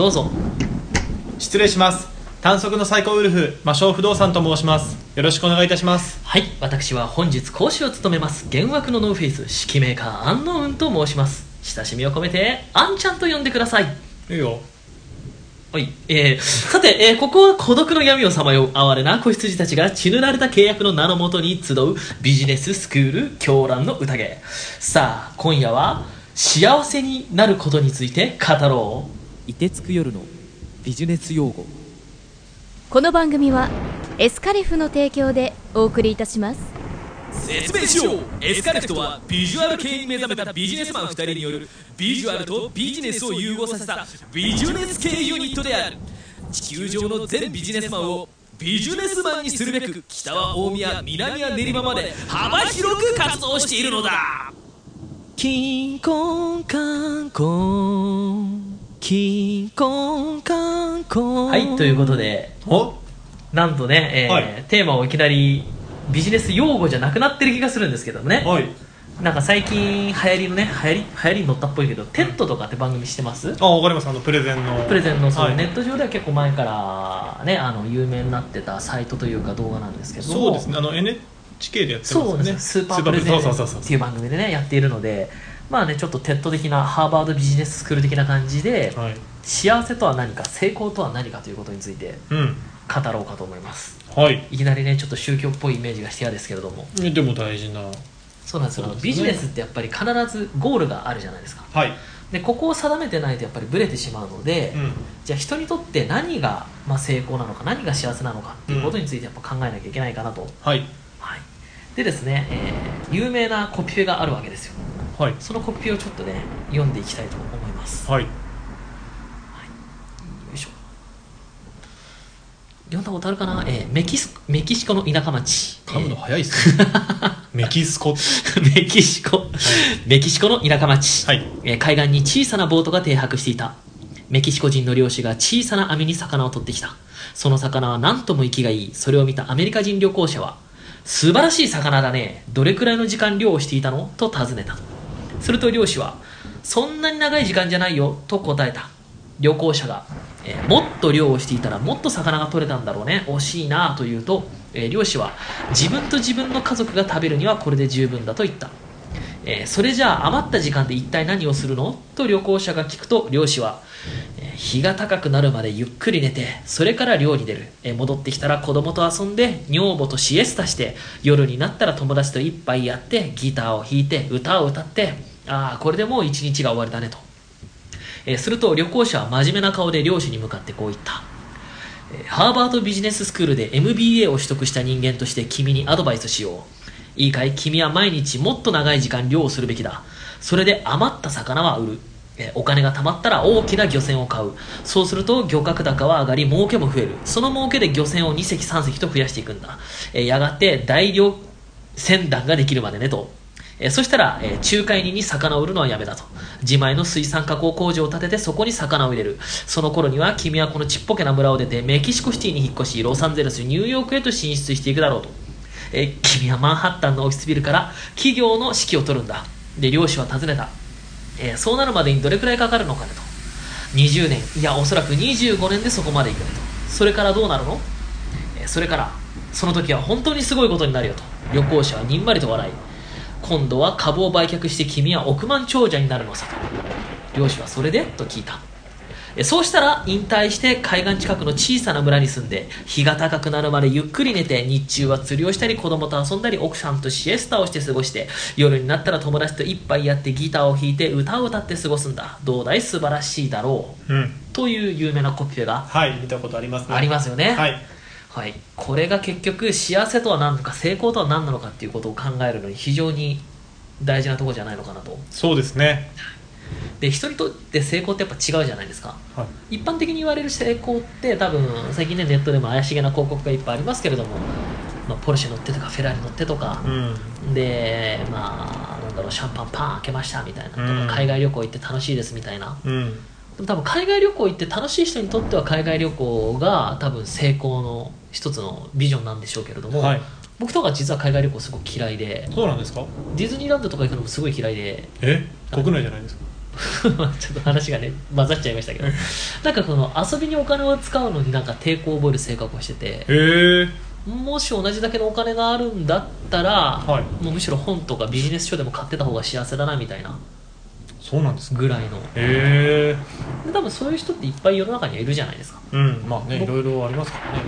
どうぞ。失礼します。短足の最高ウルフ魔性不動産と申します。よろしくお願いいたします。はい私は本日講師を務めます幻惑のノーフェイス指揮メーカーアンノウンと申します。親しみを込めてアンちゃんと呼んでください。いいよ。はい、えー、さて、えー、ここは孤独の闇をさまよう哀れな子羊たちが血塗られた契約の名のもとに集うビジネススクール狂乱の宴。さあ今夜は幸せになることについて語ろう凍てつく夜のビジネス用語。この番組はエスカレフの提供でお送りいたします。説明しよう。エスカレフとはビジュアル系に目覚めたビジネスマン2人によるビジュアルとビジネスを融合させたビジネス系ユニットである。地球上の全ビジネスマンをビジネスマンにするべく北は大宮南は練馬まで幅広く活動しているのだ。キンコンはいということでおなんとね、えーはい。テーマをいきなりビジネス用語じゃなくなってる気がするんですけどね、はい。なんか最近流行りのね流行り流行りに乗ったっぽいけど、 TED とかって番組してます？あわかります。あのプレゼンの。プレゼンのそのはい。ネット上では結構前からねあの有名になってたサイトというか動画なんですけども。そうですね。あの NHK でやってますそうよねですスーパープレゼンそうそうそうそうっていう番組でねやっているのでまあねちょっと TED 的なハーバードビジネススクール的な感じで、はい。幸せとは何か成功とは何かということについてうん。語ろうかと思います。はい。いきなりねちょっと宗教っぽいイメージがして嫌ですけれどもえでも大事な。そうなんですよ。ビジネスってやっぱり必ずゴールがあるじゃないですか。はい。でここを定めてないとやっぱりブレてしまうので、うん。じゃあ人にとって何が、まあ、成功なのか何が幸せなのかっていうことについてやっぱ考えなきゃいけないかなと、はい。はい、でですね、えー有名なコピペがあるわけですよはい。そのコピペをちょっとね読んでいきたいと思います。はい。よいしょ。読んだことあるかな、えーメキスメキシコの田舎町。噛むの早いっすね。メキシコ。メキシコ、メキシコの田舎町、はい。えー海岸に小さなボートが停泊していた。メキシコ人の漁師が小さな網に魚を取ってきた。その魚は何とも生きがいい。それを見たアメリカ人旅行者は素晴らしい魚だね。どれくらいの時間漁をしていたの？と尋ねたすると漁師はそんなに長い時間じゃないよと答えた。旅行者が、えーもっと漁をしていたらもっと魚が取れたんだろうね惜しいなと言うと、えー漁師は自分と自分の家族が食べるにはこれで十分だと言った、えーそれじゃあ余った時間で一体何をするの？と旅行者が聞くと漁師は、えー日が高くなるまでゆっくり寝てそれから漁に出る、えー戻ってきたら子供と遊んで女房とシエスタして夜になったら友達と一杯やってギターを弾いて歌を歌ってああこれでもう一日が終わりだねと。えーすると旅行者は真面目な顔で漁師に向かってこう言った、ハーバードビジネススクールで MBA を取得した人間として君にアドバイスしよう。いいかい？君は毎日もっと長い時間漁をするべきだ。それで余った魚は売る。お金が貯まったら大きな漁船を買う。そうすると漁獲高は上がり儲けも増える。その儲けで漁船を2隻3隻と増やしていくんだ、やがて大漁船団ができるまでねと。えーそしたら、えー仲介人に魚を売るのはやめだと。自前の水産加工工場を建ててそこに魚を入れる。その頃には君はこのちっぽけな村を出てメキシコシティに引っ越しロサンゼルスニューヨークへと進出していくだろうと、えー君はマンハッタンのオフィスビルから企業の指揮を取るんだ。で漁師は尋ねた、えそうなるまでにどれくらいかかるのかねと。20年。いやおそらく25年でそこまで行くねと。それからどうなるの？えそれからその時は本当にすごいことになるよと。旅行者はにんまりと笑い。今度は株を売却して君は億万長者になるのさと。漁師はそれで？と聞いた。えそうしたら引退して海岸近くの小さな村に住んで日が高くなるまでゆっくり寝て日中は釣りをしたり子供と遊んだり奥さんとシエスタをして過ごして夜になったら友達と一杯やってギターを弾いて歌を歌って過ごすんだ。どうだい？素晴らしいだろう。うん。という有名なコピペが。はい見たことありますね。ありますよね、はい。はい、これが結局幸せとは何なのか成功とは何なのかっていうことを考えるのに非常に大事なところじゃないのかなと。そうですね。で人にとって成功ってやっぱ違うじゃないですか。はい。一般的に言われる成功って多分最近ねネットでも怪しげな広告がいっぱいありますけれども、まあ、ポルシェ乗ってとかフェラーリ乗ってとかう、ん。でまあなんだろうシャンパンパン開けましたみたいなとか、うん海外旅行行って楽しいですみたいな。うん。でも多分海外旅行行って楽しい人にとっては海外旅行が多分成功の一つのビジョンなんでしょうけれども、はい僕とか実は海外旅行すごく嫌いでそうなんですか？ディズニーランドとか行くのもすごい嫌いでえ？国内じゃないですか？ちょっと話がね混ざっちゃいましたけど。なんかこの遊びにお金を使うのになんか抵抗を覚える性格をしててへえ。もし同じだけのお金があるんだったら、はい。もうむしろ本とかビジネス書でも買ってた方が幸せだなみたいなそうなんです。かぐらいの。へえで多分そういう人っていっぱい世の中にはいるじゃないですか。うんまあねい僕ろいろありますからね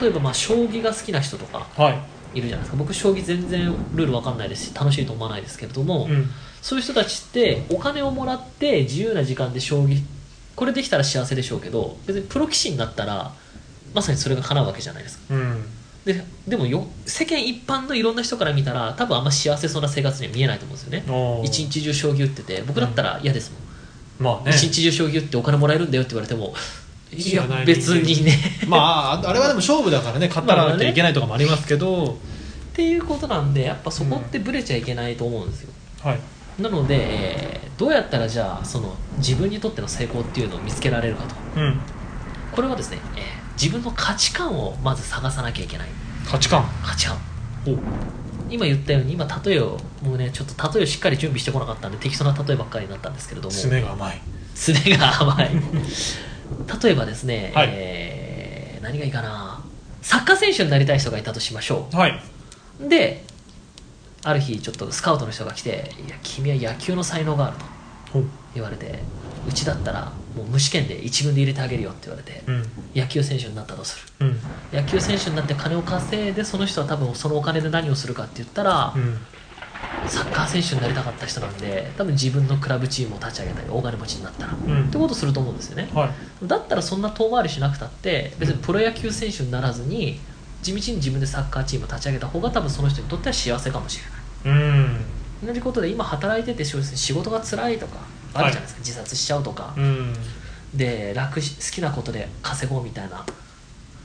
例えばまあ将棋が好きな人とかははい。いるじゃないですか。僕将棋全然ルールわかんないですし楽しいと思わないですけれども、うん。そういう人たちってお金をもらって自由な時間で将棋これできたら幸せでしょうけど別にプロ棋士になったらまさにそれが叶うわけじゃないですか。うんででもよ世間一般のいろんな人から見たら多分あんま幸せそうな生活には見えないと思うんですよね。一日中将棋打ってて僕だったら嫌ですもん、まあね。一日中将棋打ってお金もらえるんだよって言われてもいや別にね。まあああれはでも勝負だからね勝ったらなきゃいけないとかもありますけど、っていうことなんでやっぱそこってブレちゃいけないと思うんですよ、はい。なので、えーどうやったらじゃあその自分にとっての成功っていうのを見つけられるかと。うん。これはですね、えー自分の価値観をまず探さなきゃいけない。価値観？価値観。お。今言ったように今例えをもうねちょっと例えをしっかり準備してこなかったんで適当な例えばっかりになったんですけれども。爪が甘い。すねが甘い。例えばですね、はい。えー何がいいかな。サッカー選手になりたい人がいたとしましょはい、うである日ちょっとスカウトの人が来て「いや君は野球の才能がある」と言われてうちだったらもう無試験で一軍で入れてあげるよって言われてうん。野球選手になったとする？うん。野球選手になって金を稼いでその人は多分そのお金で何をするかって言ったら、うん。サッカー選手になりたかった人なんで多分自分のクラブチームを立ち上げたり大金持ちになったら、うん。ってことすると思うんですよね。はい。だったらそんな遠回りしなくたって別にプロ野球選手にならずに地道に自分でサッカーチームを立ち上げた方が多分その人にとっては幸せかもしれない。うん。同じことで今働いてて仕事が辛いとかあるじゃないですか、自殺しちゃうとか、うん。で楽し好きなことで稼ごうみたいな。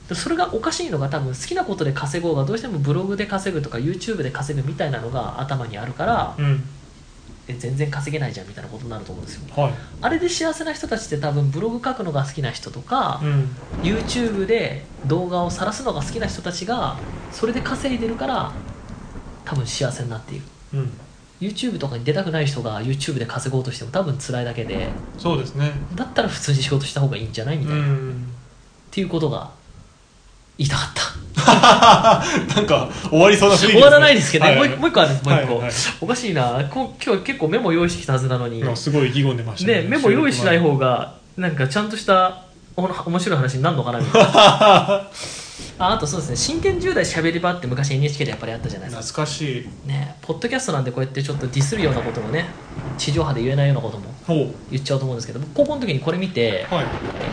でそれがおかしいのが多分好きなことで稼ごうがどうしてもブログで稼ぐとか YouTube で稼ぐみたいなのが頭にあるから、うん。え全然稼げないじゃんみたいなことになると思うんですよ。はい。あれで幸せな人たちって多分ブログ書くのが好きな人とか、うん。YouTube で動画を晒すのが好きな人たちがそれで稼いでるから多分幸せになっている。うん YouTube とかに出たくない人が YouTube で稼ごうとしても多分辛いだけでそうですね。だったら普通に仕事した方がいいんじゃないみうたいな、っん。ていうことが言いたかった。なんか終わりそうな雰囲気ね、終わらないですけどね、はい。はいもう一もう一個あるんです。もう一個、はいはいおかしいな。こ今日結構メモ用意してきたはずなのに。すごい意気込んでましたね。メモ用意しない方がなんかちゃんとしたお面白い話になるのかなみたいな ああとそうですね真剣10代しゃべり場って昔 NHK でやっぱりあったじゃないですか。懐かしい。ねポッドキャストなんでこうやってちょっとディスるようなこともね地上波で言えないようなこともほ言っちゃうと思うんですけど僕高校の時にこれ見てうはい。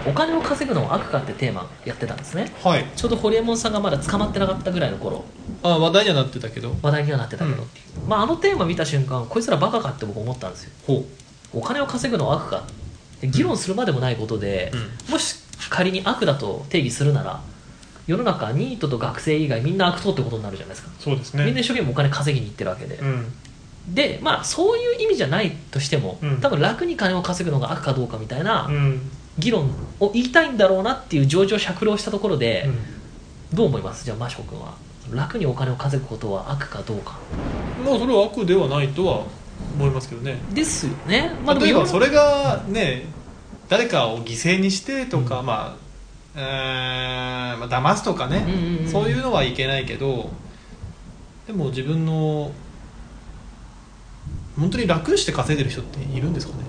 お金を稼ぐのは悪かってテーマやってたんですね。はい。ちょうどホリエモンさんがまだ捕まってなかったぐらいの頃。あ話題にはなってたけど。話題にはなってたけどっていう、まあ、あのテーマ見た瞬間こいつらバカかって僕思ったんですよ。ほお金を稼ぐのは悪かで議論するまでもないことで、もし仮に悪だと定義するなら世の中ニートと学生以外みんな悪党ってことになるじゃないですか、そうですね。みんな一生懸命お金稼ぎに行ってるわけで、うん。でまあそういう意味じゃないとしても、うん。多分楽に金を稼ぐのが悪かどうかみたいなうん。議論を言いたいんだろうなっていう情状酌量したところで、うん。どう思います？じゃあマシコ君は。楽にお金を稼ぐことは悪かどうか。まあそれは悪ではないとは思いますけどね。ですよね、まあ、例えばそれがね誰かを犠牲にしてとか、まあえーまあ騙すとかね、うんうんうん。そういうのはいけないけどでも自分の本当に楽して稼いでる人っているんですかね？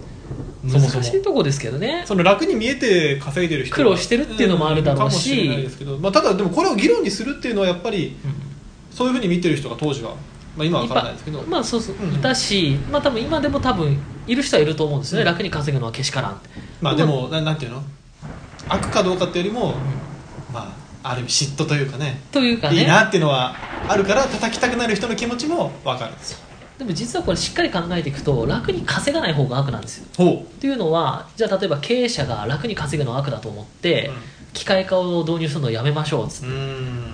そもそも。難しいとこですけどね。その楽に見えて稼いでる人が苦労してるっていうのもあるだろうし。んかもしれないですけど、まあ、ただでもこれを議論にするっていうのはやっぱりそういうふうに見てる人が当時は、まあ、今は分からないですけど、まあそうそう、うんいたしまあ多分今でも多分いる人はいると思うんですよね、うん。楽に稼ぐのはけしからんまあでもななんていうの？悪かどうかっていうよりも、まあある意味嫉妬というかね。というかね。いいなっていうのはあるから叩きたくなる人の気持ちも分かる。でも実はこれしっかり考えていくと楽に稼がない方が悪なんですよ。ほっていうのはじゃあ例えば経営者が楽に稼ぐのは悪だと思って、うん。機械化を導入するのをやめましょうっつって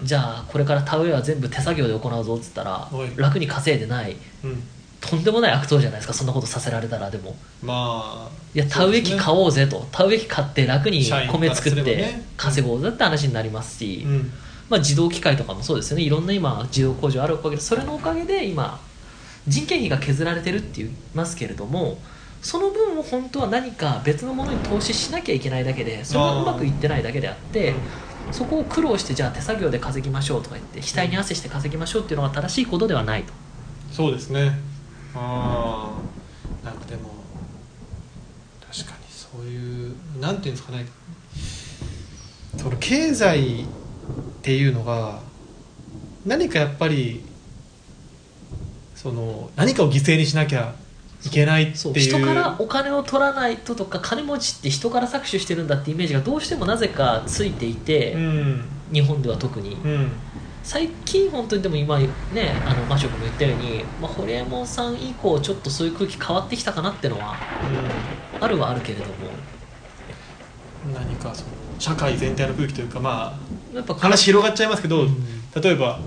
じゃあこれから田植えは全部手作業で行うぞっつったら楽に稼いでない。うんとんでもない悪党じゃないですかそんなことさせられたらでも。まあいや田植え機買おうぜと。田植え機買って楽に米作って稼ごうぜって話になりますし、うんまあ、自動機械とかもそうですよね。いろんな今自動工場あるおかげでそれのおかげで今人件費が削られてるって言いますけれどもその分を本当は何か別のものに投資しなきゃいけないだけでそれがうまくいってないだけであってそこを苦労してじゃあ手作業で稼ぎましょうとか言って額に汗して稼ぎましょうっていうのが正しいことではないと。そうですねああなんかでも。確かにそういうなんていうんですかね。その経済っていうのが何かやっぱりその何かを犠牲にしなきゃいけないっていう人からお金を取らないととか金持ちって人から搾取してるんだってイメージがどうしてもなぜかついていて、うん。日本では特に。うん最近本当にでも今ねあのマショ君も言ったように、まあ、ホリエモンさん以降ちょっとそういう空気変わってきたかなってのはあるはあるけれども。うん何かその社会全体の空気というかまやっぱあ話広がっちゃいますけど、うん。例えば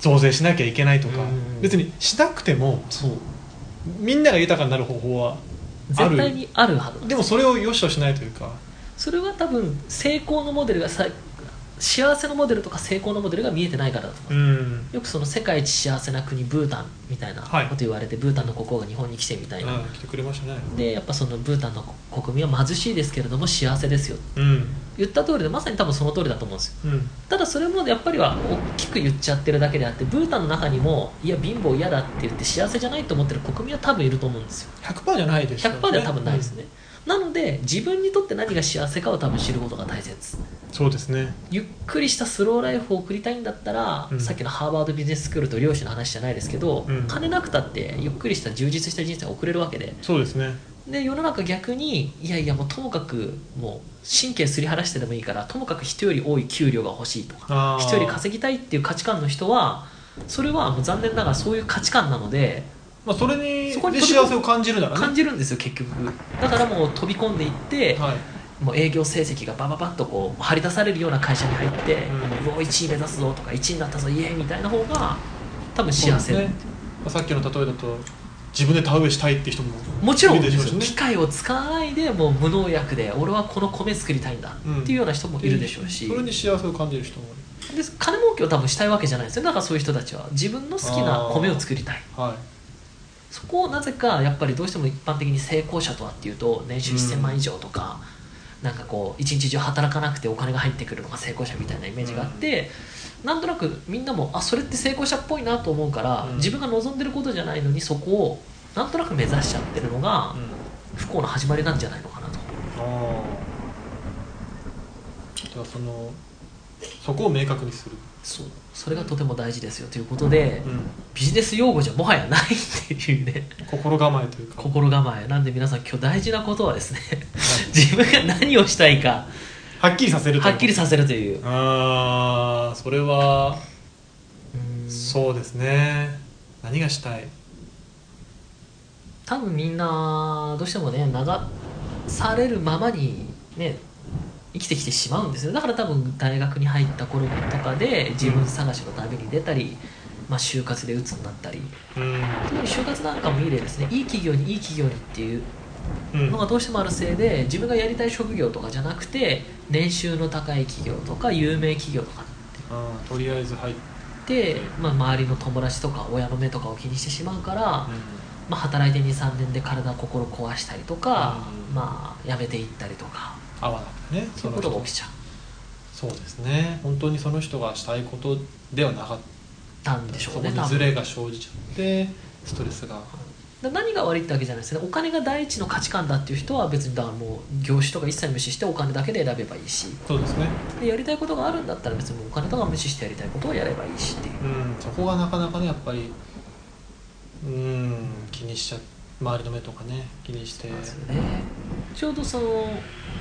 増税しなきゃいけないとか、うん。別にしなくてもみんなが豊かになる方法はある。絶対にあるはずでもそれを良しとしないというか。それは多分成功のモデルがさ幸せのモデルとか成功のモデルが見えてないからだと思う。うん。よくその世界一幸せな国ブータンみたいなはい。こと言われて、ブータンの国王が日本に来てみたいな、うん。来てくれましたね。でやっぱそのブータンの国民は貧しいですけれども幸せですようん。言った通りでまさに多分その通りだと思うんですよ。うん。ただそれもやっぱりは大きく言っちゃってるだけであってブータンの中にもいや貧乏嫌だって言って幸せじゃないと思ってる国民は多分いると思うんですよ。100%じゃないですよね。100%では多分ないですね、なので自分にとって何が幸せかを多分知ることが大切。うんそうですね。ゆっくりしたスローライフを送りたいんだったら、うん。さっきのハーバードビジネススクールと漁師の話じゃないですけど、うん。金なくたってゆっくりした充実した人生を送れるわけで。そうですね。で世の中逆にいやいやもうともかくもう神経すり晴らしてでもいいからともかく人より多い給料が欲しいとか人より稼ぎたいっていう価値観の人はそれはもう残念ながらそういう価値観なのでまあそれにそこにで幸せを感じるならね。感じるんですよ結局。だからもう飛び込んでいって、はい。もう営業成績がバババッとこう張り出されるような会社に入って、うお1位目指すぞとか1位になったぞイエーイみたいな方が多分幸せ、そうですね。まあさっきの例えだと自分で田植えしたいって人ももちろんいるでしょうしね。機械を使わないでもう無農薬で俺はこの米作りたいんだうん。っていうような人もいるでしょうし、それに幸せを感じる人もい。で金儲けを多分したいわけじゃないですよ。だからそういう人たちは。自分の好きな米を作りたい。るはいそこをなぜかやっぱりどうしても一般的に成功者とはっていうと年収1000万以上とか、なんかこう一日中働かなくてお金が入ってくるのが成功者みたいなイメージがあって、なんとなくみんなもあそれって成功者っぽいなと思うから、うん。自分が望んでることじゃないのにそこをなんとなく目指しちゃってるのが不幸の始まりなんじゃないのかなと。ああではそのそこを明確にする、そうそれがとても大事ですよということで、うん。ビジネス用語じゃもはやないっていうね。心構えというか。心構え。なんで皆さん今日大事なことはですね自分が何をしたいかはっきりさせるはっきりさせるという。ああそれはうんそうですね。何がしたい？多分みんなどうしてもね流されるままにね生きてきてしまうんですよ。だから多分大学に入った頃とかで自分探しの旅に出たり、まあ、就活で鬱になったり。うん。特に就活なんかもいい例ですね。いい企業にいい企業にっていううん。のがどうしてもあるせいで自分がやりたい職業とかじゃなくて年収の高い企業とか有名企業とかあーとりあえず入っで、まあ、周りの友達とか親の目とかを気にしてしまうから、うまあ、働いて23年で体心壊したりとか、うん。まあ、辞めていったりとか。ん合わなくてねそういうことが起きちゃそうですね。本当にその人がしたいことではなかっったんでしょそうこね多分。にズレが生じちゃってストレスが。だ何が悪いってわけじゃないですね。お金が第一の価値観だっていう人は別にだからもう業種とか一切無視してお金だけで選べばいいし。そうですね。でやりたいことがあるんだったら別にもうお金とか無視してやりたいことをやればいいしっていう。うん。そこがなかなかねやっぱりうん気にしちゃ周りの目とかね気にして。ね。ちょうどその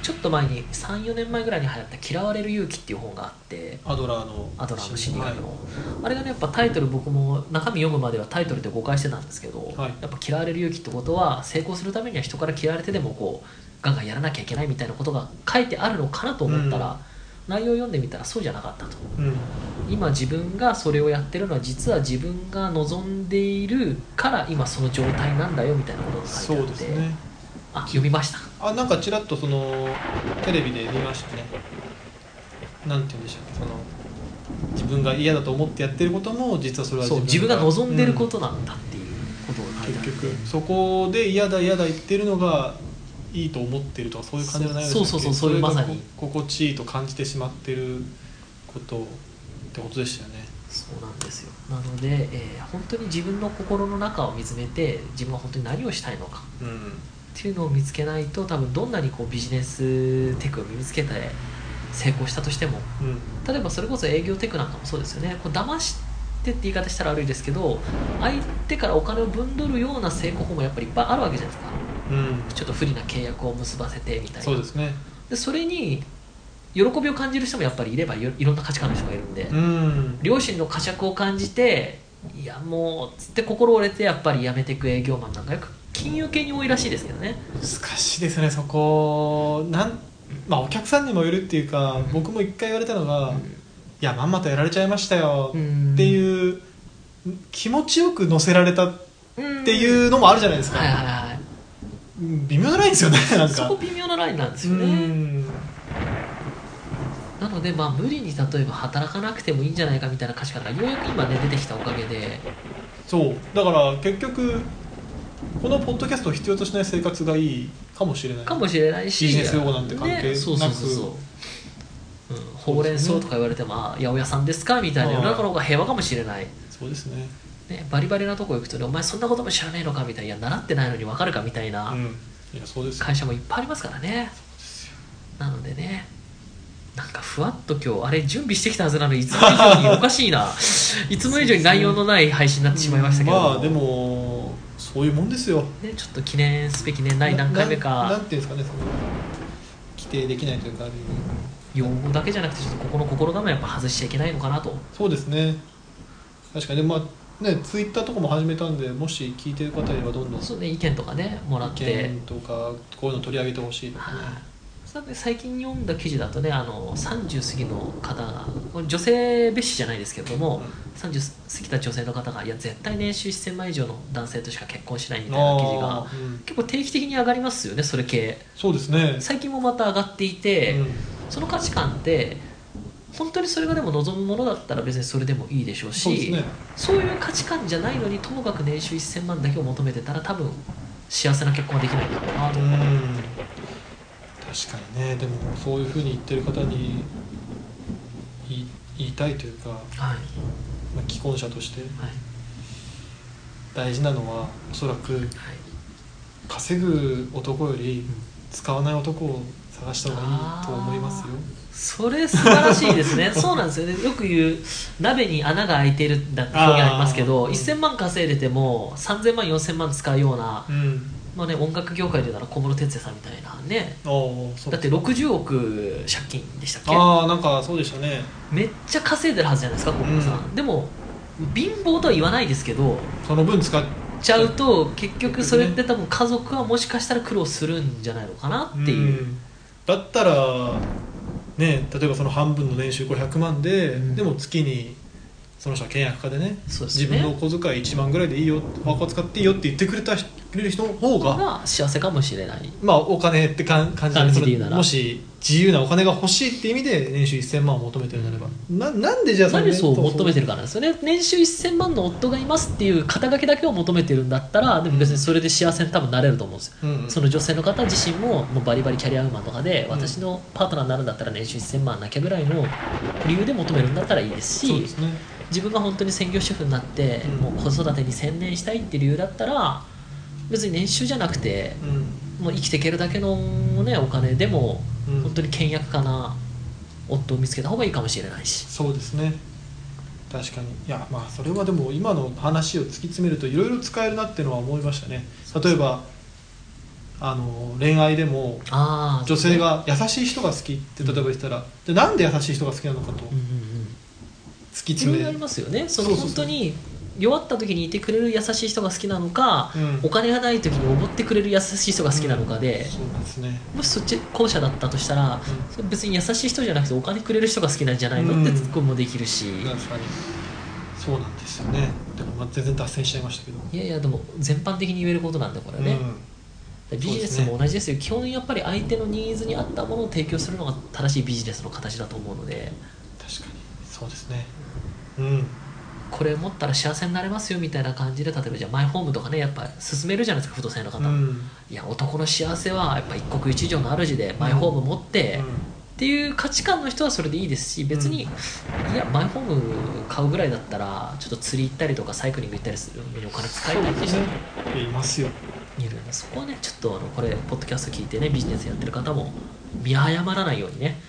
ちょっと前に34年前ぐらいに流行った「嫌われる勇気」っていう本があってアドラーの。アドラーの心理学の、はいあれがねやっぱタイトル僕も中身読むまではタイトルで誤解してたんですけど、はい。やっぱ嫌われる勇気ってことは成功するためには人から嫌われてでもこうガンガンやらなきゃいけないみたいなことが書いてあるのかなと思ったら、内容を読んでみたらそうじゃなかったと。うん。今自分がそれをやってるのは実は自分が望んでいるから今その状態なんだよみたいなことが書いそうてあって、ですね。あ読みました。あなんかちらっとそのテレビで見ましたね。なんて言うんでしたっけその自分が嫌だと思ってやってることも実はそれは自分が望んでること、となんだっていうことを結局そこで嫌だ嫌だ言ってるのがいいと思ってるとかそういう感じじゃないですか。そうそうそうそういうまさに。心地いいと感じてしまってることってことでしたよね。そうなんですよ。なので、えー本当に自分の心の中を見つめて自分は本当に何をしたいのか。うん。っていうのを見つけないと多分どんなにこうビジネステクを身につけて成功したとしてもうん。例えばそれこそ営業テクなんかもそうですよね。こう騙してって言い方したら悪いですけど相手からお金を分取るような成功法もやっぱりいっぱいあるわけじゃないですか。うんちょっと不利な契約を結ばせてみたいな。そうですね。でそれに喜びを感じる人もやっぱりいればいろんな価値観の人がいるんで、うん。両親の呵責を感じていやもうつって心折れてやっぱり辞めていく営業マンなんかよく金融系に多いらしいですけどね。難しいですねそこ。なんまあお客さんにもよるっていうか僕も一回言われたのが、いやまんまとやられちゃいましたようんっていう気持ちよく乗せられたっっていうのもあるじゃないですか、はいはいはいうん微妙なラインですよねなんか。そこ微妙なラインなんですうよね。ん。なのでまあ無理に例えば働かなくてもいいんじゃないかみたいな価値観がようやく今ね出てきたおかげで。そう。だから結局このポッドキャストを必要としない生活がいいかもしれない。かもしれないし。ビジネス用語なんて関係なく。ね、そうそうそうそう、うん、ほうれん草とか言われても、あ八百屋さんですかみたいな世の中の方が平和かもしれない、そうですねね、バリバリなとこ行くとねお前そんなことも知らねえのかみたいないや習ってないのに分かるかみたいな会社もいっぱいありますからね。なのでねなんかふわっと今日あれ準備してきたはずなのにいつも以上におかしいな。いつも以上に内容のない配信になってしまいましたけどまあでもそういうもんですよ。ね、ちょっと記念すべき年内何回目ななんていうんですかねその規定できないというか用語だけじゃなくてちょっとここの心構えやっぱ外しちゃいけないのかなと。そうですね。確かにでもまあねツイッターとかも始めたんでもし聞いてる方いればどんどんそうね意見とかねもらっ意て見とかこういうの取り上げてほしいとかね。最近読んだ記事だとねあの30過ぎの方が女性蔑視じゃないですけれども、30過ぎた女性の方がいや絶対年収1000万以上の男性としか結婚しないみたいな記事あがーうん。結構定期的に上がりますよねそれ系。そうですね。最近もまた上がっていて、うん。その価値観って本当にそれがでも望むものだったら別にそれでもいいでしょうしね。そういう価値観じゃないのにともかく年収1000万だけを求めてたら多分幸せな結婚はできないんだろうなと確かにね。でもそういうふうに言ってる方に言い言いたいというか、はい。まあ、既婚者としてはい。大事なのはおそらくはい。稼ぐ男より使わない男を探した方がいいと思いますよそれ素晴らしいですね。そうなんですよ。ねよく言う鍋に穴が開いてるんだって表現ありますけどあー。1000万稼いでても3000万4000万使うような、うん。まあね、音楽業界で言うなら小室哲哉さんみたいなね。だって60億借金でしたっけ？ああなんかそうでしたね。めっちゃ稼いでるはずじゃないですか小室さん、うん。でも貧乏とは言わないですけどその分使っちゃう。と結局それって多分家族はもしかしたら苦労するんじゃないのかなっていう、ん。だったらね例えばその半分の年収これ100万で、うん。でも月にその人は契約家でねね。自分のお小遣い1万ぐらいでいいよ箱使っていいよって言ってくれた人くれる人の方がが幸せかもしれない。まあお金ってかん感じでもし自由なお金が欲しいって意味で年収1000万を求めてるならばななんでじゃあなんでそう求めてるるかなんですよね。年収1000万の夫がいますっていう肩書きだけを求めてるんだったらでも別にそれで幸せに多分なれると思うんですよ、うんその女性の方自身ももうバリバリキャリアウーマンとかで、うん。私のパートナーになるんだったら年収1000万なきゃぐらいの理由で求めるんだったらいいですしそうですね自分が本当に専業主婦になって、うん。もう子育てに専念したいっていう理由だったら別に年収じゃなくてうん。もう生きていけるだけの、ね、お金でも、うん。本当に倹約家な夫を見つけた方がいいかもしれないし。そうですね。確かに。いやまあそれはでも今の話を突き詰めるといろいろ使えるなっていうのは思いましたね。例えばあの恋愛でも女性が優しい人が好きって例えば言ったらでなんで優しい人が好きなのかと。うんうんうん突き詰め。いろいろありますよね。その本当に弱った時にいてくれる優しい人が好きなのか、うん。お金がない時におごってくれる優しい人が好きなのかで、そうですね。もしそっち後者だったとしたら、それ別に優しい人じゃなくてお金くれる人が好きなんじゃないの、うん。ってツッコミもできるし、そうなんですよね。でもまあ全然脱線しちゃいましたけど。いやいやでも全般的に言えることなんでこれね、うん。ビジネスも同じですよ。基本やっぱり相手のニーズに合ったものを提供するのが正しいビジネスの形だと思うので。確かにそうですね。うん。これ持ったら幸せになれますよみたいな感じで例えばじゃあマイホームとかねやっぱ進めるじゃないですか不動産屋の方、うん。いや男の幸せはやっぱ一国一城の主でマイホーム持って、っていう価値観の人はそれでいいですし別に、いやマイホーム買うぐらいだったらちょっと釣り行ったりとかサイクリング行ったりするのにお金使いたいって。人もいますよ。いるんでそこはねちょっとあのこれポッドキャスト聞いてねビジネスやってる方も見誤らないようにね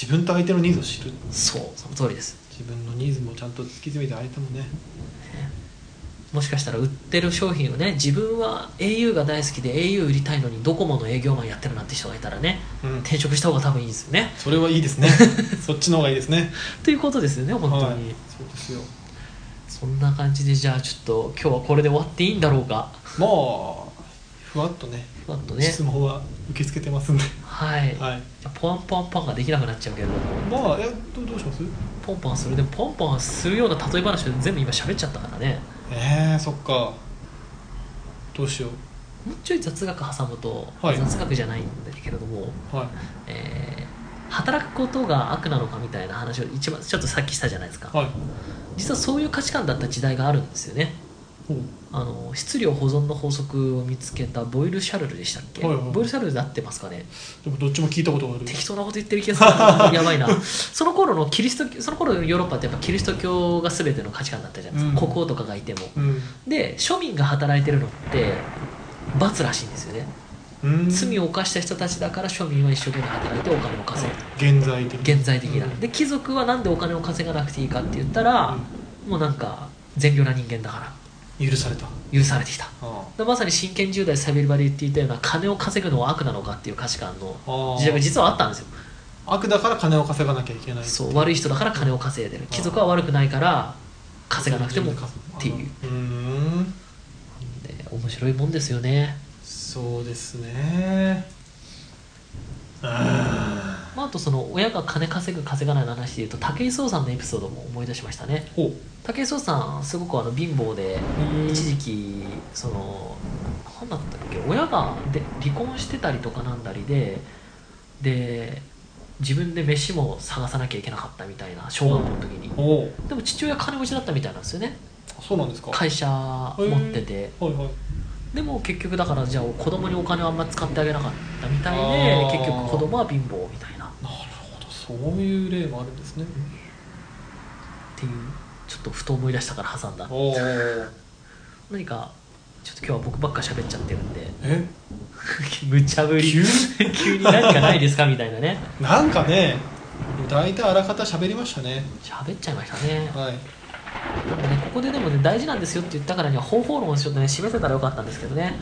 自分と相手のニーズを知る。そうその通りです。自分のニーズもちゃんと突き詰めて相手もね。もしかしたら売ってる商品をね自分は au が大好きで au 売りたいのにドコモの営業マンやってるなんて人がいたらねうん。転職した方が多分いいですよね。それはいいですね。そっちの方がいいですね。ということですよね本当に、はい。そうですよ。そんな感じでじゃあちょっと今日はこれで終わっていいんだろうか。まあふわっとねふわっとね。質問は受け付けてますんで。はい、はい。ポンポンポンができなくなっちゃうけれど。もまあえどうどうします？ポンポンする。でもポンポンするような例え話で全部今喋っちゃったからね。えー、そっか。どうしよもう。ちょい雑学挟むと、はい。雑学じゃないんだけれども、うはい。えー働くことが悪なのかみたいな話を一番ちょっとさっきしたじゃないですか。はい。実はそういう価値観だった時代があるんですよねあの質量保存の法則を見つけたボイル・シャルルでしたっけ、はいはいボイル・シャルルで合ってますかね？でもどっちも聞いたことがある。適当なこと言ってる気がする。やばいな。その頃のキリストその頃のヨーロッパってやっぱキリスト教が全ての価値観だったじゃないですか、うん。国王とかがいても。うん。で庶民が働いてるのって罰らしいんですよね。うん。罪を犯した人たちだから庶民は一生懸命働いてお金を稼ぐ。現在的現在的な。うん。で貴族はなんでお金を稼がなくていいかって言ったら、もうなんか善良な人間だから許された。許されてきた。あでまさに真剣10代サビルバで言っていたような金を稼ぐのは悪なのかっていう価値観のあ時代が実はあったんですよ。悪だから金を稼がなきゃいけないそう悪い人だから金を稼いでる。貴族は悪くないから稼がなくてもっていう。うーん。で面白いもんですよね、そうですねあ、あとその親が金稼ぐ稼がないの話でいうと武井壮さんのエピソードも思い出しましたね。武井壮さんすごくあの貧乏でうん一時期その何だったっけ親がで離婚してたりとかなんだりでで自分で飯も探さなきゃいけなかったみたいな小学校の時に。でも父親金持ちだったみたいなんですよね。そうなんですか。会社持ってて。はいはい。でも結局だからじゃあ子供にお金をあんま使ってあげなかったみたいあでー。結局子供は貧乏みたいなそういう例もあるんですね。ていうちょっとふと思い出したから挟んだ。おお何かちょっと今日は僕ばっか喋っちゃってるんで。え？無茶ぶり。急？急に何かないですかみたいなね。なんかね大体あらかた喋りましたね。喋っちゃいましたね。はい。なんかねここででもね大事なんですよって言ったからには方法論をちょっとね示せたらよかったんですけどね。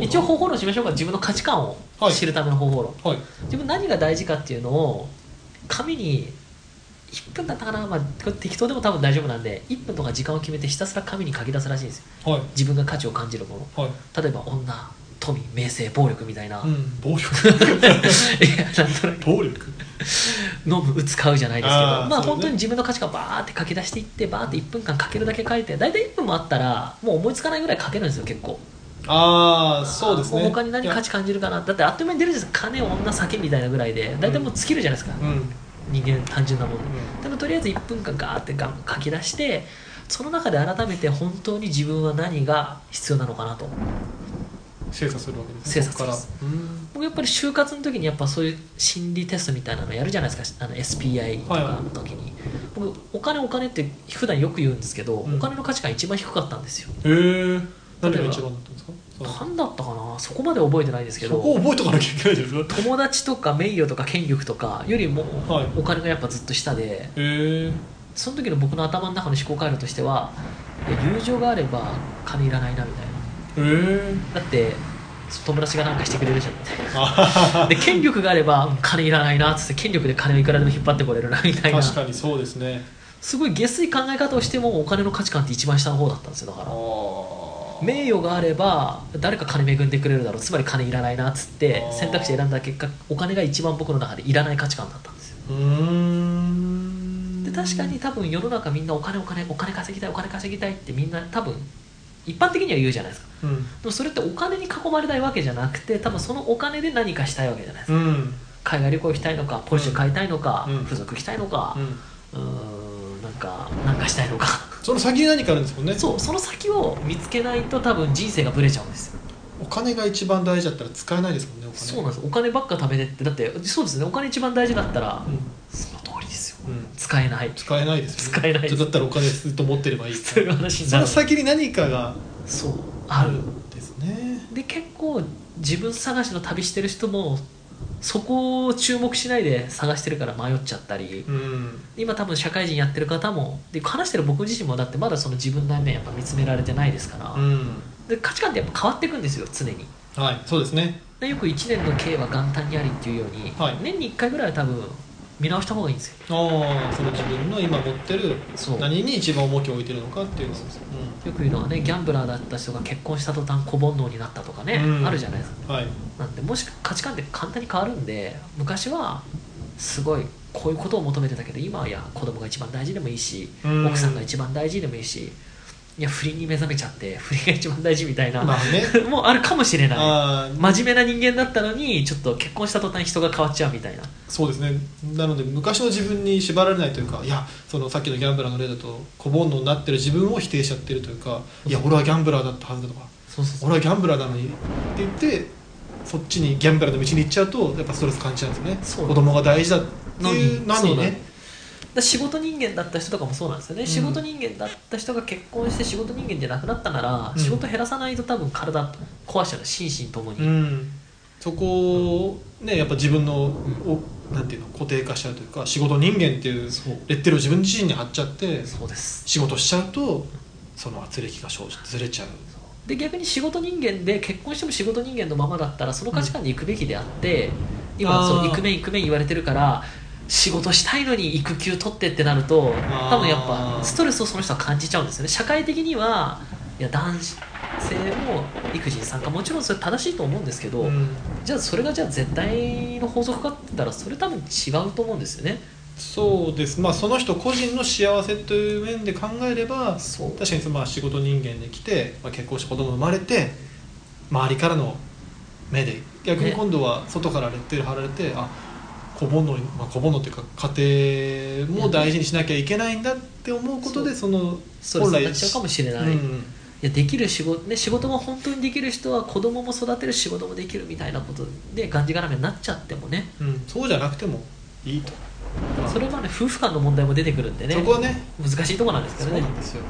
一応方法論しましょうか。自分の価値観をはい知るための方法論、はい。自分何が大事かっていうのを紙に1分だったかな、まあ、適当でも多分大丈夫なんで1分とか時間を決めてひたすら紙に書き出すらしいんですよ。はい。自分が価値を感じるもの。はい。例えば女富名声暴力みたいな、いうん暴力？やなんとなく。暴力？飲む打つ買うじゃないですけどまあ本当に自分の価値観バーって書き出していってバーって1分間書けるだけ書いて大体1分もあったらもう思いつかないぐらい書けるんですよ結構ああそうですね。も他に何価値感じるかな？だってあっという間に出るじゃないですか金女酒みたいなぐらいで大体もう尽きるじゃないですか、うん。人間単純なもの、ん。でもとりあえず1分間ガーってが書き出してその中で改めて本当に自分は何が必要なのかなと。精査するわけですね。精査から。うん。僕やっぱり就活の時にやっぱそういう心理テストみたいなのやるじゃないですか。あの SPI とかの時に、僕お金お金って普段よく言うんですけど、うん。お金の価値観一番低かったんですよ。へえ何が一番だったんですか？何だったかな？そこまで覚えてないですけそどこを覚えとかなきゃいけないですか友達とか名誉とか権力とかよりもはい。お金がやっぱずっと下で。へえその時の僕の頭の中の思考回路としては友情があれば金いらないなみたいな。だって友達がなんかしてくれるじゃんみたいあなで権力があればうん金いらないなっつって権力で金をいくらでも引っ張ってこれるなみたいな。確かにそうですね。すごい下水考え方をしてもお金の価値観って一番下の方だったんですよだから名誉があれば誰か金恵んでくれるだろう。つまり金いらないなっつって選択肢選んだ結果お金が一番僕の中でいらない価値観だったんですよ。で確かに多分世の中みんなお金お金お金稼ぎたいお金稼ぎたいってみんな多分一般的には言うじゃないですか。うん。でもそれってお金に囲まれたいわけじゃなくて多分そのお金で何かしたいわけじゃないですか。うん。海外旅行行きたいのかポルシェ買いたいのか、うん。付属したいのかうん。うんかなんかしたいのか。その先に何かあるんですもんね。そうその先を見つけないと多分人生がブレちゃうんですよ。お金が一番大事だったら使えないですもんねお金。そうなんです。お金ばっか貯めてってだってそうですね。お金一番大事だったら、うん。その通りですよ。うん。使えない。使えないですよ、ね、使えない。だったらお金ずっと持ってればいいそういう話になる。その先に何かがそうある。あるんですね。で結構自分探しの旅してる人もそこを注目しないで探してるから迷っちゃったり、うん。今多分社会人やってる方もで話してる僕自身もだってまだその自分の面やっぱ見つめられてないですから、うん。で価値観ってやっぱ変わっていくんですよ常に。はいそうですね。でよく1年の計は元旦にありっていうように、はい。年に1回ぐらいは多分見直した方がいいんですよ。ああその自分の今持ってる何に一番重きを置いてるのかっていうのをよく言うのはねギャンブラーだった人が結婚した途端小煩悩になったとかね、うん。あるじゃないですか。うんはい。なんでもし価値観って簡単に変わるんで昔はすごいこういうことを求めてたけど今はいや子供が一番大事でもいいし、うん。奥さんが一番大事でもいいしいや不倫に目覚めちゃって不倫が一番大事みたいな、まあね。もうあるかもしれない。真面目な人間だったのにちょっと結婚した途端人が変わっちゃうみたいな。そうですね。なので昔の自分に縛られないというかいやそのさっきのギャンブラーの例だと小煩悩になってる自分を否定しちゃってるというかいや俺はギャンブラーだったはずだとかそうそうそう。俺はギャンブラーなのにって言ってそっちにギャンブラーの道に行っちゃうとやっぱストレス感じちゃうんですね。子供が大事だっていうのにねだ仕事人間だった人とかもそうなんですよね、うん。仕事人間だった人が結婚して仕事人間じゃなくなったなら、うん。仕事減らさないと多分体壊しちゃう心身ともに、うん。そこをねやっぱ自分の、おなんていうの固定化しちゃうというか仕事人間っていうレッテルを自分自身に貼っちゃってそうです。仕事しちゃうとその圧力が生じてずれちゃう。で逆に仕事人間で結婚しても仕事人間のままだったらその価値観で行くべきであって、今そうイクメンイクメン言われてるから仕事したいのに育休取ってってなると多分やっぱストレスをその人は感じちゃうんですよね。社会的にはいや男性も育児に参加もちろんそれ正しいと思うんですけど、うん。じゃあそれがじゃあ絶対の法則かって言ったらそれ多分違うと思うんですよね。そうです。まあその人個人の幸せという面で考えればそう。確かにそのまあ仕事人間で来て、まあ、結婚して子供生まれて周りからの目で逆にね。今度は外からレッテル貼られて、あ小煩悩、まあ、小煩悩っていうか家庭も大事にしなきゃいけないんだって思うことでそのストレスになっちゃうかもしれない、いうん。やできる仕事、ね、仕事が本当にできる人は子供も育てる仕事もできるみたいなことでがんじがらめになっちゃってもね。うん、そうじゃなくてもいいと、まあ。それはね夫婦間の問題も出てくるんでね。そこはね。難しいところなんですけそうどねなんですよ。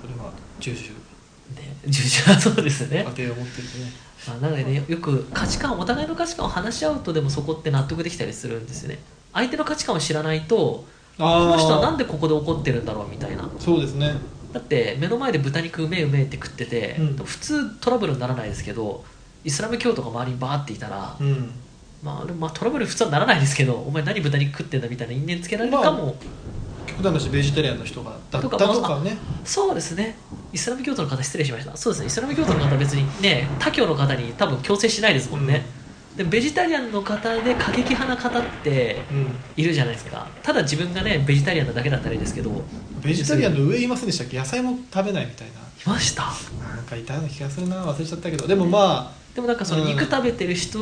それは重々。ね。重々はそうですね、家庭を持ってるとねまあ、なのでねよく価値観お互いの価値観を話し合うとでもそこって納得できたりするんですよね。相手の価値観を知らないとこあの人はなんででここで怒ってるんだろうみたいな。そうですね。だって目の前で豚肉うめえうめえって食ってて、うん。普通トラブルにならないですけどイスラム教徒が周りにバーっていたら、うん。まあ、でもまあトラブル普通はならないですけどお前何豚肉食ってんだみたいな因縁つけられるかも、極端な話ベジタリアンの人がだったとかね。そうですね。イスラム教徒の方失礼しました。そうですね。イスラム教徒の方は別にね他教の方に多分強制しないですもんね、でベジタリアンの方で過激派な方ってうん。いるじゃないですか。ただ自分がねベジタリアンなだけだったらいいですけど。いベジタリアンの上いませんでしたっけ？野菜も食べないみたいな。ました？なんかいたような気がするな。忘れちゃったけど。でもまでもなんかそのうん。肉食べてる人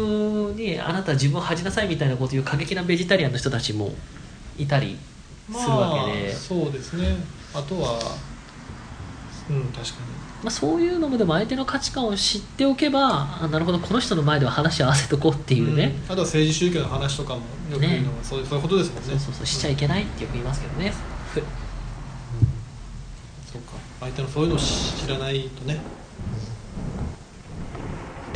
にあなた自分を恥じなさいみたいなこと言う過激なベジタリアンの人たちもいたりあするわけで、まあそうですね。あとはうん確かまあ、そういうのもでも相手の価値観を知っておけばあなるほどこの人の前では話を合わせとこうってにいうね、うん。あとは政治宗教の話とかもよく言うのは、そういうそういうことですもんね。そうそうそうしちゃいけないってよく言いますけどね。ふそうか。相手のそういうのを知らないとね。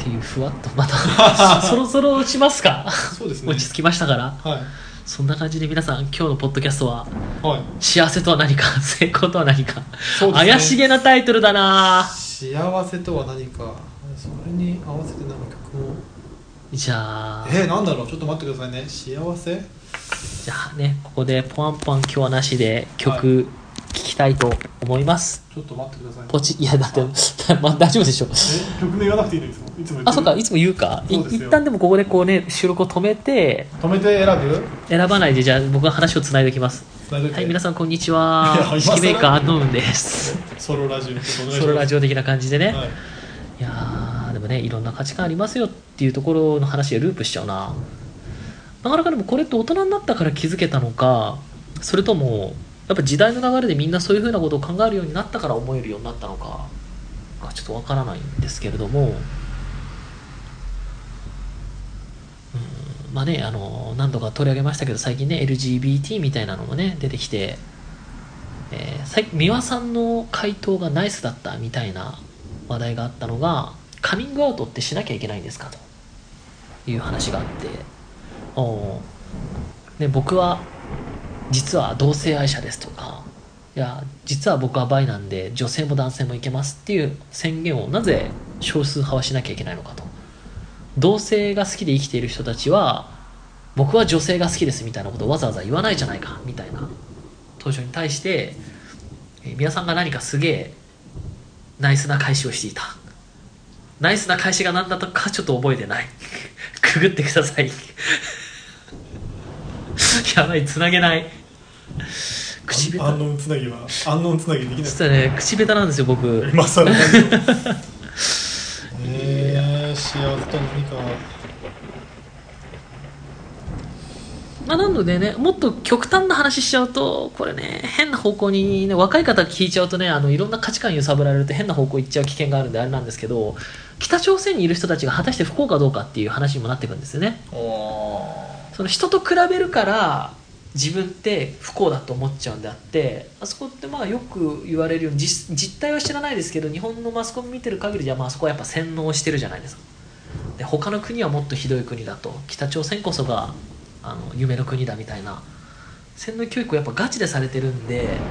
っていうふわっとまた そろそろしますか？そうですね。落ち着きましたから。はいそんな感じで皆さん今日のポッドキャストははい。幸せとは何か成功とは何か、ね。怪しげなタイトルだな。幸せとは何か。それに合わせてなんか曲もじゃあえー、なんだろう？ちょっと待ってくださいね。幸せ？じゃあねここでポワンポワン今日はなしで曲聴きたいと思います、ちょっと待ってくださいポチいやだって まあ大丈夫でしょ。え曲名言わなくていいのいつも。いつもあそっかいつも言うか。い一旦でもここでこうね収録を止めて止めて選ぶ？選ばないでじゃあ僕が話をつないでおきます。はい皆ささんこんにちは。今更。指揮メーカーノーンです。ソロラジオソロラジオ的な感じでね、はい。い、やーでもねいろんな価値観ありますよっていうところの話でループしちゃうな。なかなかでもこれって大人になったから気づけたのかそれともやっぱ時代の流れでみんなそういうふうなことを考えるようになったから思えるようになったのかがちょっとわからないんですけれども、うん、まあねあの何度か取り上げましたけど最近ね LGBT みたいなのもね出てきて、えー、最近美輪さんの回答がナイスだったみたいな話題があったのがカミングアウトってしなきゃいけないんですか？という話があって。おで僕は実は同性愛者ですとかいや実は僕はバイなんで女性も男性もいけますっていう宣言をなぜ少数派はしなきゃいけないのかと同性が好きで生きている人たちは僕は女性が好きですみたいなことをわざわざ言わないじゃないかみたいな当初に対して皆さんが何かすげえナイスな返しをしていたナイスな返しが何だったかちょっと覚えてないくぐってください やばいつなげない 口下手。アンノンつなぎはアンノンつなぎできない。実はね口下手なんですよ僕。今 えー、幸せとは何か。まあ、なのでねもっと極端な話しちゃうとこれね変な方向に、ね、若い方聞いちゃうとねあのいろんな価値観揺さぶられると変な方向行っちゃう危険があるんであれなんですけど北朝鮮にいる人たちが果たして不幸かどうかっていう話にもなってくるんですよね。その人と比べるから自分って不幸だと思っちゃうんであってあそこってまあよく言われるように実実態は知らないですけど日本のマスコミ見てる限りじゃああそこはやっぱ洗脳してるじゃないですか。で他の国はもっとひどい国だと北朝鮮こそがあの夢の国だみたいな洗脳教育をやっぱガチでされてるんで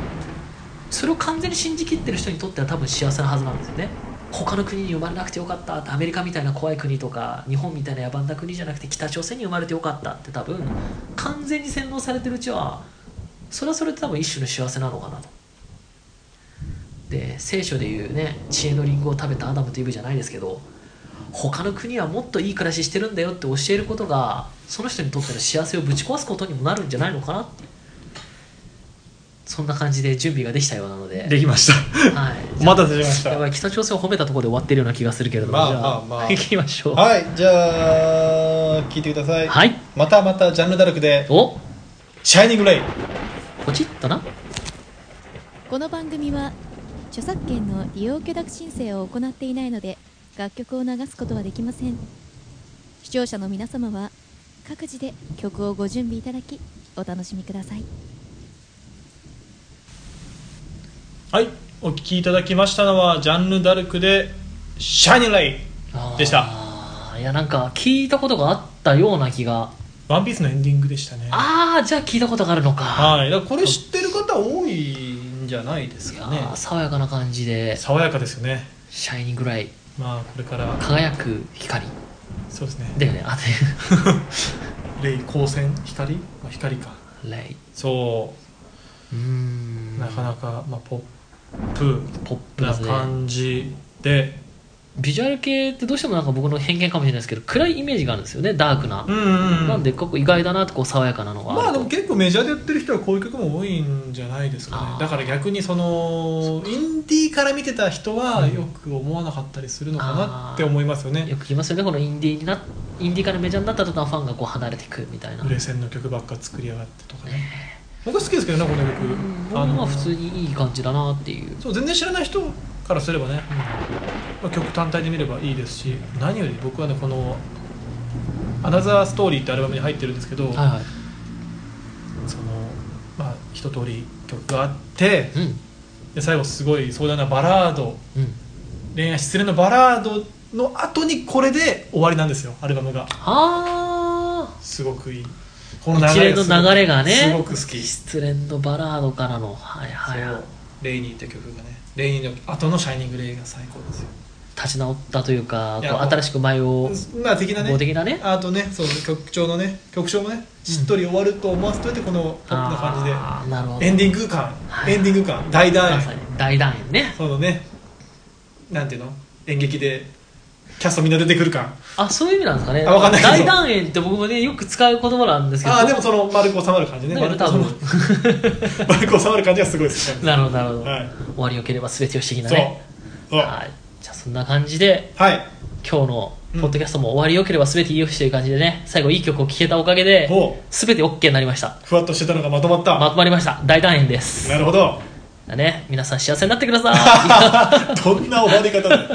それを完全に信じきってる人にとっては多分幸せなはずなんですよね。他の国に生まれなくてよかった。っアメリカみたいな怖い国とか日本みたいな野蛮な国じゃなくて北朝鮮に生まれてよかったって多分完全に洗脳されてるうちはそれはそれで多分一種の幸せなのかなと。で聖書でいうね知恵のリンゴを食べたアダムとイブじゃないですけど他の国はもっといい暮らししてるんだよって教えることがその人にとっての幸せをぶち壊すことにもなるんじゃないのかなって。そんな感じで準備ができたようなので。できました。はい、お待たせしました。やばい北朝鮮を褒めたところで終わってるような気がするけれども、まあじゃあ、まあまあ行きましょう。はい。じゃあ聞いてください、はい。またまたジャンルダルクでお「シャイニングレイポチッとな。この番組は著作権の利用許諾申請を行っていないので楽曲を流すことはできません。視聴者の皆様は各自で曲をご準備いただきお楽しみくださいはいお聴きいただきましたのはジャンルダルクで「シャイニングレイでした。あーいやなんか聞いたことがあったような気が」ワンピースのエンディングでしたね。ああじゃあ聞いたことがあるのか。はいだからこれ知ってる方多いんじゃないですいやかねー爽やかな感じで。爽やかですよね。シャイニングライまあこれから。輝く光。そうですね。だよねあレイ 光線光、まあ、光か。でレイそう。ーん。うなかなか、まあ、ポップポップでな感じで。ビジュアル系ってどうしてもなんか僕の偏見かもしれないですけど暗いイメージがあるんですよねダークな、なんで結構意外だなってこう爽やかなのがまあでも結構メジャーでやってる人はこういう曲も多いんじゃないですかね。だから逆にそのインディーから見てた人はうん。よく思わなかったりするのかなって思いますよね。よく聞きますよねこのインディーになインディーからメジャーになった途端ファンがこう離れていくみたいな。売れ線の曲ばっか作りやがってとかね僕は好きですけどねこの曲。僕もまあ普通にいい感じだなっていう、そう全然知らない人からすればね、まあ、曲単体で見ればいいですし何より僕はねこの「アナザーストーリー」ってアルバムに入ってるんですけど、はいはい。そのまあ一通り曲があってうん。で最後すごい壮大なバラードうん。恋愛失恋のバラードの後にこれで終わりなんですよアルバムが。あ。すごくいいこあ一連の流れがねすごく好き。失恋のバラードからのはいはいレイニーって曲がね。レイニーの後の「シャイニングレイ」が最高ですよ。立ち直ったというかこう新しく前をまあ的なね。合的なね。あとねそう曲調のね曲調もねしっとり終わると思わせといてこのポップな感じで。あーなるほど。エンディング感。はい。エンディング感。大団円。まさに。大団円ね。そのねなんていうの？演劇でキャストみんな出てくる感あそういう意味なんですかね。あわかんないけど。大団円って僕もねよく使う言葉なんですけど。ああでもその丸く収まる感じね。だよね丸く収まる。丸く収まる感じがすごいですね。なるほどなるほど、はい。終わりよければ全てを不思議なそう。ねそう。はい。じゃあそんな感じではい。今日のうん。ポッドキャストも終わりよければ全ていいよしという感じでね最後いい曲を聴けたおかげでほう。全て OK になりました。ふわっとしてたのがまとまった、まとまりました。大団円です。なるほど。ね皆さん幸せになってください。どんな終わり方だよ